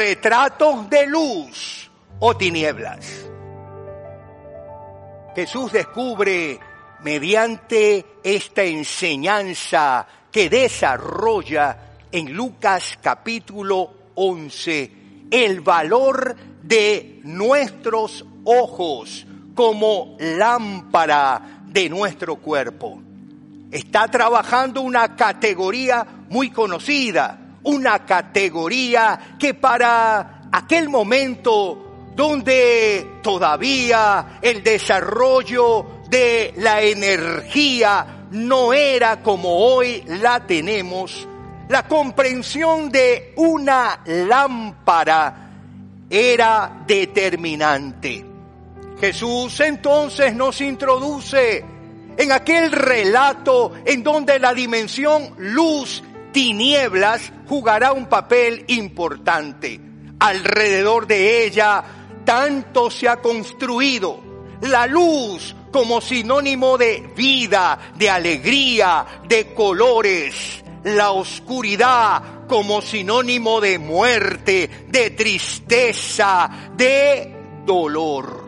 retratos de luz o tinieblas. Jesús descubre mediante esta enseñanza que desarrolla en Lucas capítulo 11 el valor de nuestros ojos como lámpara de nuestro cuerpo. Está trabajando una categoría muy conocida, una categoría que para aquel momento donde todavía el desarrollo de la energía no era como hoy la tenemos, la comprensión de una lámpara era determinante. Jesús entonces nos introduce en aquel relato en donde la dimensión luz, tinieblas jugará un papel importante. Alrededor de ella tanto se ha construido la luz como sinónimo de vida, de alegría, de colores, la oscuridad como sinónimo de muerte, de tristeza, de dolor.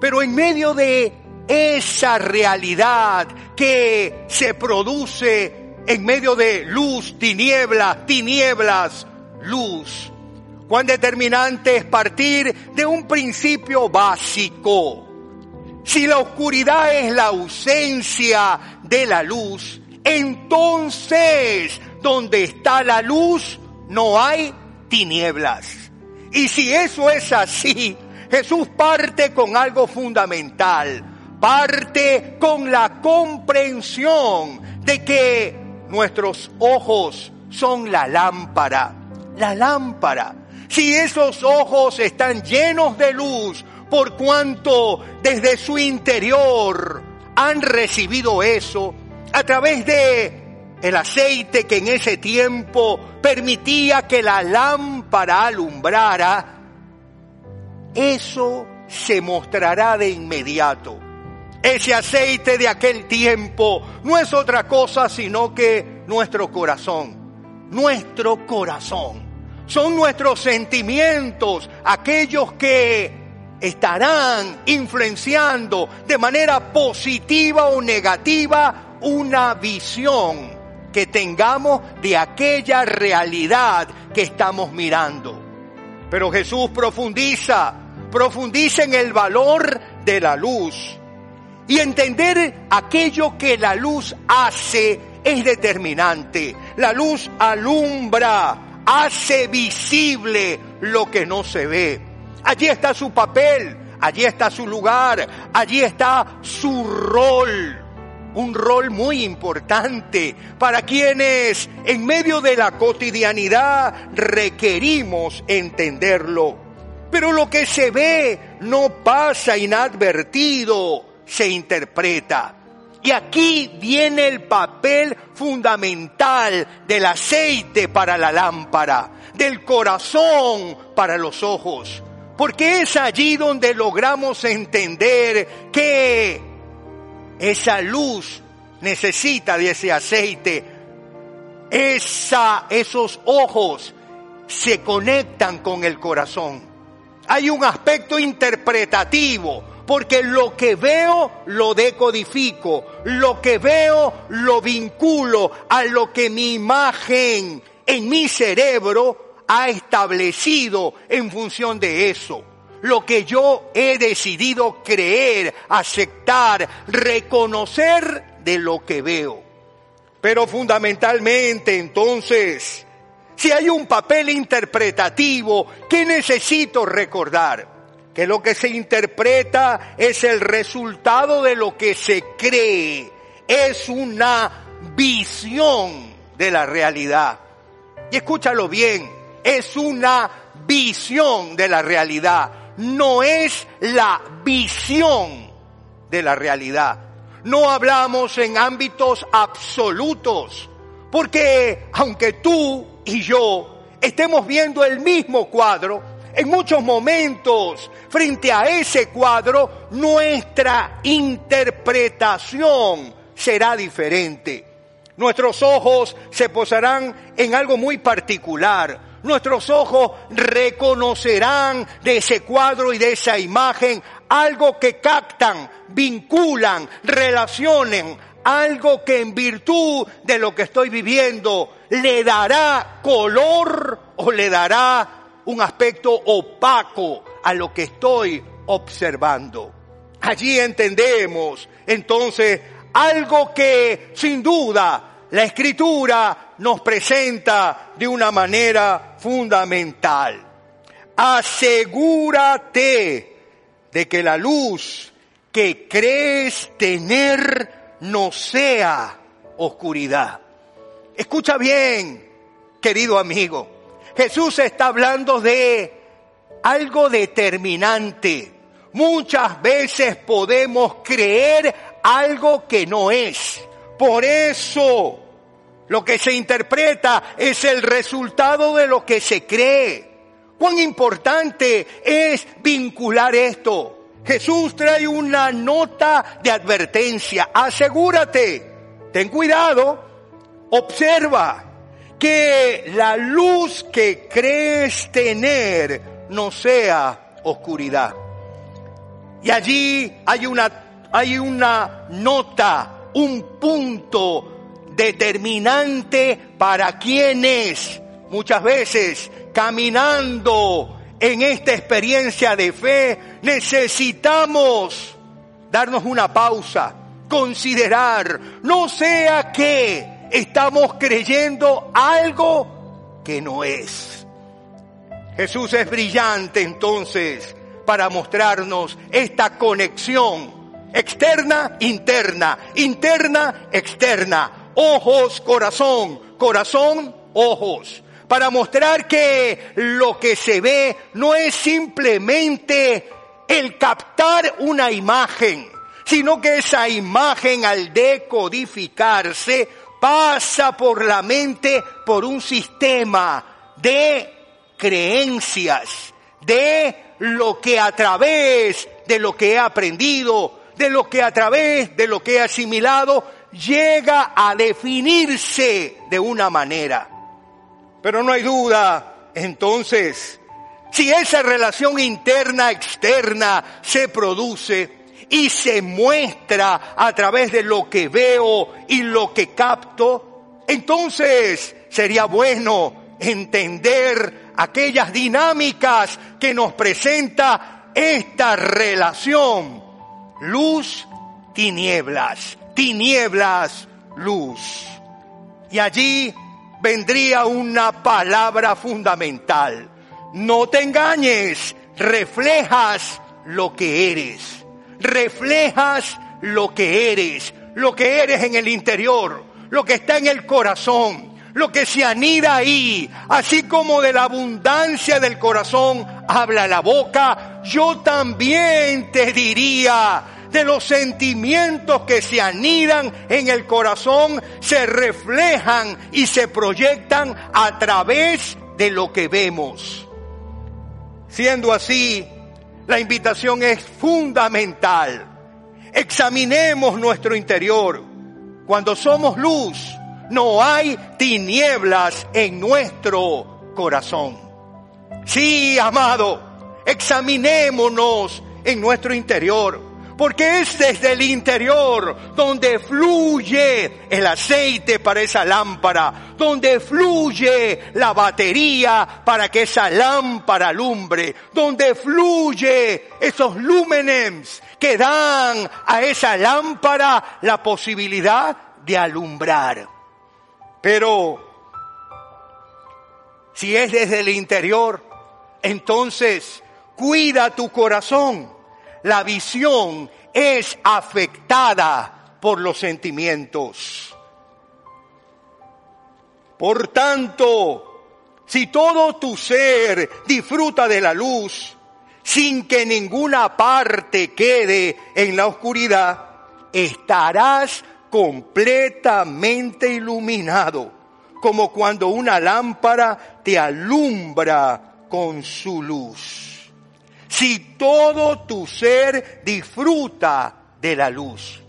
Pero en medio de esa realidad que se produce en medio de luz, tinieblas, tinieblas, luz. Cuán determinante es partir de un principio básico. Si la oscuridad es la ausencia de la luz, entonces donde está la luz no hay tinieblas. Y si eso es así, Jesús parte con algo fundamental parte con la comprensión de que nuestros ojos son la lámpara, la lámpara. Si esos ojos están llenos de luz, por cuanto desde su interior han recibido eso a través de el aceite que en ese tiempo permitía que la lámpara alumbrara, eso se mostrará de inmediato. Ese aceite de aquel tiempo no es otra cosa sino que nuestro corazón, nuestro corazón. Son nuestros sentimientos aquellos que estarán influenciando de manera positiva o negativa una visión que tengamos de aquella realidad que estamos mirando. Pero Jesús profundiza, profundiza en el valor de la luz y entender aquello que la luz hace es determinante. La luz alumbra, hace visible lo que no se ve. Allí está su papel, allí está su lugar, allí está su rol. Un rol muy importante para quienes en medio de la cotidianidad requerimos entenderlo. Pero lo que se ve no pasa inadvertido se interpreta. Y aquí viene el papel fundamental del aceite para la lámpara, del corazón para los ojos. Porque es allí donde logramos entender que esa luz necesita de ese aceite. Esa, esos ojos se conectan con el corazón. Hay un aspecto interpretativo porque lo que veo lo decodifico, lo que veo lo vinculo a lo que mi imagen en mi cerebro ha establecido en función de eso. Lo que yo he decidido creer, aceptar, reconocer de lo que veo. Pero fundamentalmente entonces, si hay un papel interpretativo que necesito recordar, que lo que se interpreta es el resultado de lo que se cree, es una visión de la realidad. Y escúchalo bien, es una visión de la realidad, no es la visión de la realidad. No hablamos en ámbitos absolutos, porque aunque tú y yo estemos viendo el mismo cuadro, en muchos momentos, frente a ese cuadro, nuestra interpretación será diferente. Nuestros ojos se posarán en algo muy particular. nuestros ojos reconocerán de ese cuadro y de esa imagen algo que captan, vinculan, relacionen, algo que en virtud de lo que estoy viviendo le dará color o le dará un aspecto opaco a lo que estoy observando. Allí entendemos entonces algo que sin duda la escritura nos presenta de una manera fundamental. Asegúrate de que la luz que crees tener no sea oscuridad. Escucha bien, querido amigo. Jesús está hablando de algo determinante. Muchas veces podemos creer algo que no es. Por eso lo que se interpreta es el resultado de lo que se cree. Cuán importante es vincular esto. Jesús trae una nota de advertencia. Asegúrate, ten cuidado, observa que la luz que crees tener no sea oscuridad. Y allí hay una, hay una nota, un punto determinante para quienes muchas veces caminando en esta experiencia de fe necesitamos darnos una pausa, considerar, no sea que estamos creyendo algo que no es. Jesús es brillante entonces para mostrarnos esta conexión externa, interna, interna, externa, ojos, corazón, corazón, ojos, para mostrar que lo que se ve no es simplemente el captar una imagen, sino que esa imagen al decodificarse pasa por la mente por un sistema de creencias, de lo que a través de lo que he aprendido, de lo que a través de lo que he asimilado, llega a definirse de una manera. Pero no hay duda, entonces, si esa relación interna-externa se produce, y se muestra a través de lo que veo y lo que capto, entonces sería bueno entender aquellas dinámicas que nos presenta esta relación. Luz, tinieblas, tinieblas, luz. Y allí vendría una palabra fundamental. No te engañes, reflejas lo que eres reflejas lo que eres, lo que eres en el interior, lo que está en el corazón, lo que se anida ahí, así como de la abundancia del corazón habla la boca, yo también te diría, de los sentimientos que se anidan en el corazón, se reflejan y se proyectan a través de lo que vemos. Siendo así, la invitación es fundamental. Examinemos nuestro interior. Cuando somos luz, no hay tinieblas en nuestro corazón. Sí, amado, examinémonos en nuestro interior porque es desde el interior donde fluye el aceite para esa lámpara, donde fluye la batería para que esa lámpara alumbre, donde fluye esos lúmenes que dan a esa lámpara la posibilidad de alumbrar. Pero si es desde el interior, entonces cuida tu corazón la visión es afectada por los sentimientos. Por tanto, si todo tu ser disfruta de la luz, sin que ninguna parte quede en la oscuridad, estarás completamente iluminado, como cuando una lámpara te alumbra con su luz si todo tu ser disfruta de la luz.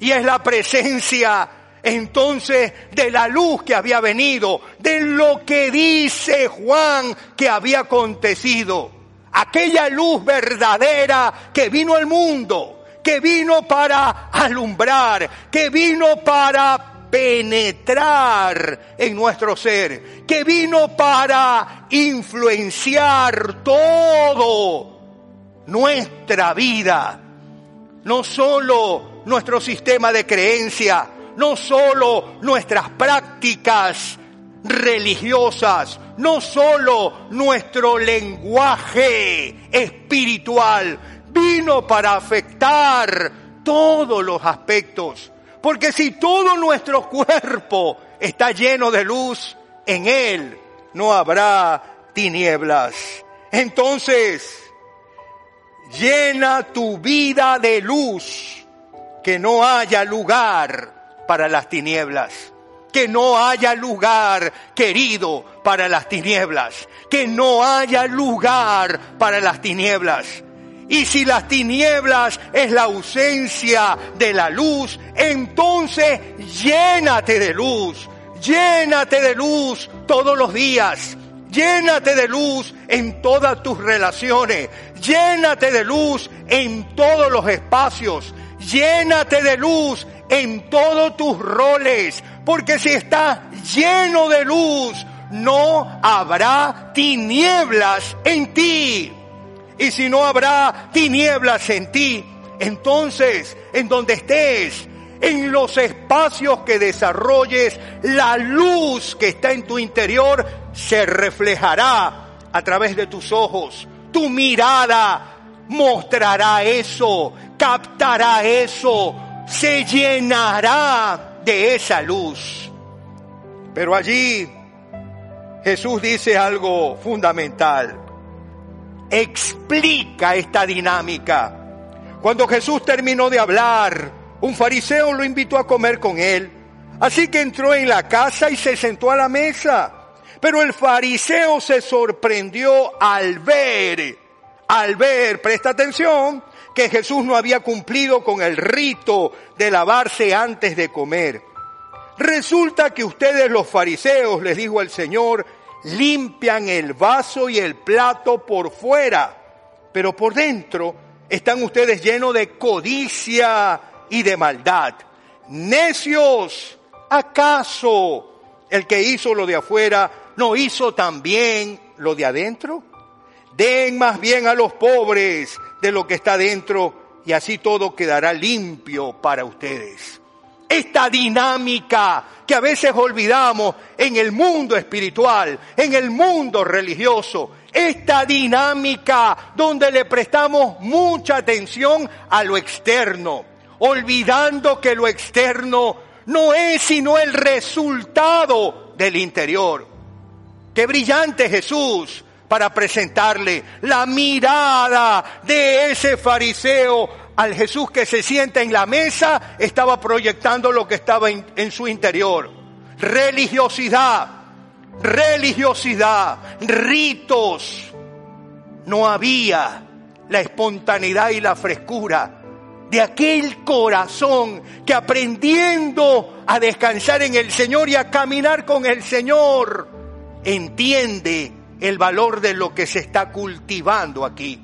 Y es la presencia entonces de la luz que había venido, de lo que dice Juan que había acontecido. Aquella luz verdadera que vino al mundo, que vino para alumbrar, que vino para penetrar en nuestro ser, que vino para influenciar todo nuestra vida, no solo nuestro sistema de creencia, no solo nuestras prácticas religiosas, no solo nuestro lenguaje espiritual, vino para afectar todos los aspectos porque si todo nuestro cuerpo está lleno de luz, en él no habrá tinieblas. Entonces, llena tu vida de luz, que no haya lugar para las tinieblas. Que no haya lugar, querido, para las tinieblas. Que no haya lugar para las tinieblas. Y si las tinieblas es la ausencia de la luz, entonces llénate de luz, llénate de luz todos los días, llénate de luz en todas tus relaciones, llénate de luz en todos los espacios, llénate de luz en todos tus roles, porque si estás lleno de luz, no habrá tinieblas en ti. Y si no habrá tinieblas en ti, entonces en donde estés, en los espacios que desarrolles, la luz que está en tu interior se reflejará a través de tus ojos. Tu mirada mostrará eso, captará eso, se llenará de esa luz. Pero allí Jesús dice algo fundamental explica esta dinámica. Cuando Jesús terminó de hablar, un fariseo lo invitó a comer con él. Así que entró en la casa y se sentó a la mesa. Pero el fariseo se sorprendió al ver, al ver, presta atención, que Jesús no había cumplido con el rito de lavarse antes de comer. Resulta que ustedes los fariseos, les dijo el Señor, limpian el vaso y el plato por fuera, pero por dentro están ustedes llenos de codicia y de maldad. Necios, ¿acaso el que hizo lo de afuera no hizo también lo de adentro? Den más bien a los pobres de lo que está dentro y así todo quedará limpio para ustedes esta dinámica que a veces olvidamos en el mundo espiritual, en el mundo religioso, esta dinámica donde le prestamos mucha atención a lo externo, olvidando que lo externo no es sino el resultado del interior. Qué brillante Jesús para presentarle la mirada de ese fariseo al Jesús que se sienta en la mesa, estaba proyectando lo que estaba en, su interior. Religiosidad, religiosidad, ritos. No había la espontaneidad y la frescura de aquel corazón que aprendiendo a descansar en el Señor y a caminar con el Señor, entiende el valor de lo que se está cultivando aquí.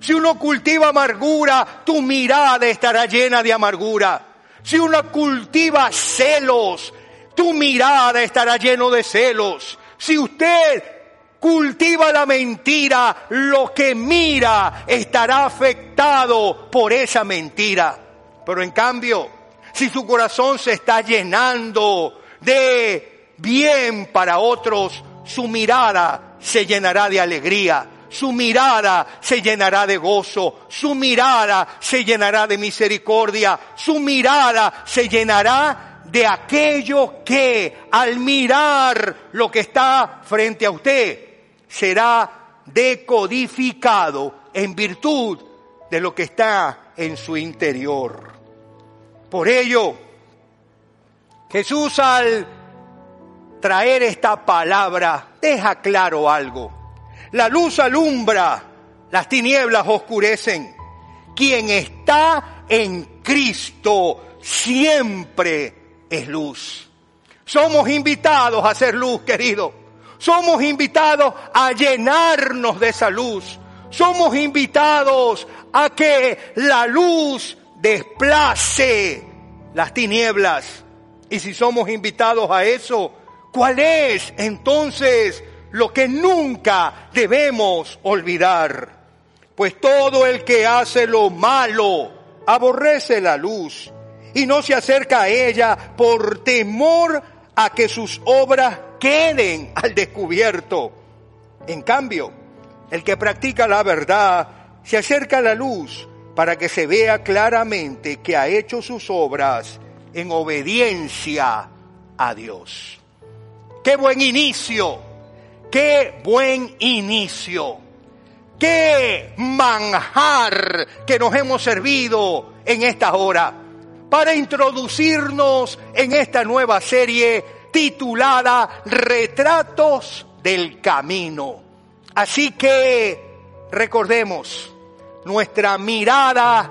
Si uno cultiva amargura, tu mirada estará llena de amargura. Si uno cultiva celos, tu mirada estará lleno de celos. Si usted cultiva la mentira, lo que mira estará afectado por esa mentira. Pero en cambio, si su corazón se está llenando de bien para otros, su mirada se llenará de alegría su mirada se llenará de gozo, su mirada se llenará de misericordia, su mirada se llenará de aquello que al mirar lo que está frente a usted será decodificado en virtud de lo que está en su interior. Por ello, Jesús al traer esta palabra deja claro algo la luz alumbra, las tinieblas oscurecen. Quien está en Cristo siempre es luz. Somos invitados a ser luz, querido. Somos invitados a llenarnos de esa luz. Somos invitados a que la luz desplace las tinieblas. Y si somos invitados a eso, ¿cuál es entonces lo que nunca debemos olvidar? Pues todo el que hace lo malo aborrece la luz y no se acerca a ella por temor a que sus obras queden al descubierto. En cambio, el que practica la verdad se acerca a la luz para que se vea claramente que ha hecho sus obras en obediencia a Dios. Qué buen inicio, qué buen inicio, qué manjar que nos hemos servido en esta hora para introducirnos en esta nueva serie titulada Retratos del Camino. Así que recordemos, nuestra mirada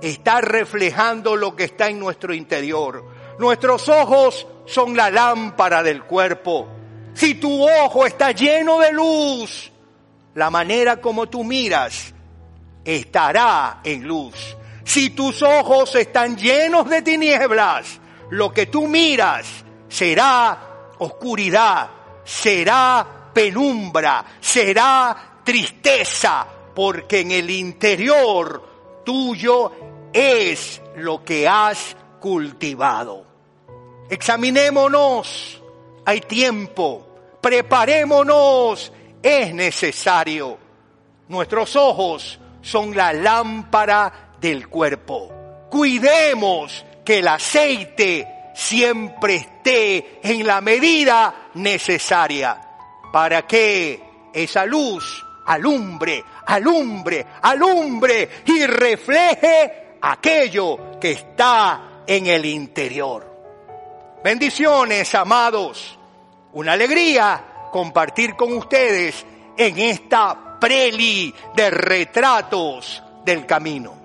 está reflejando lo que está en nuestro interior. Nuestros ojos son la lámpara del cuerpo. Si tu ojo está lleno de luz, la manera como tú miras estará en luz. Si tus ojos están llenos de tinieblas, lo que tú miras será oscuridad, será penumbra, será tristeza, porque en el interior tuyo es lo que has cultivado. Examinémonos, hay tiempo, preparémonos, es necesario. Nuestros ojos son la lámpara del cuerpo. Cuidemos que el aceite siempre esté en la medida necesaria para que esa luz alumbre, alumbre, alumbre y refleje aquello que está en el interior. Bendiciones, amados. Una alegría compartir con ustedes en esta preli de retratos del camino.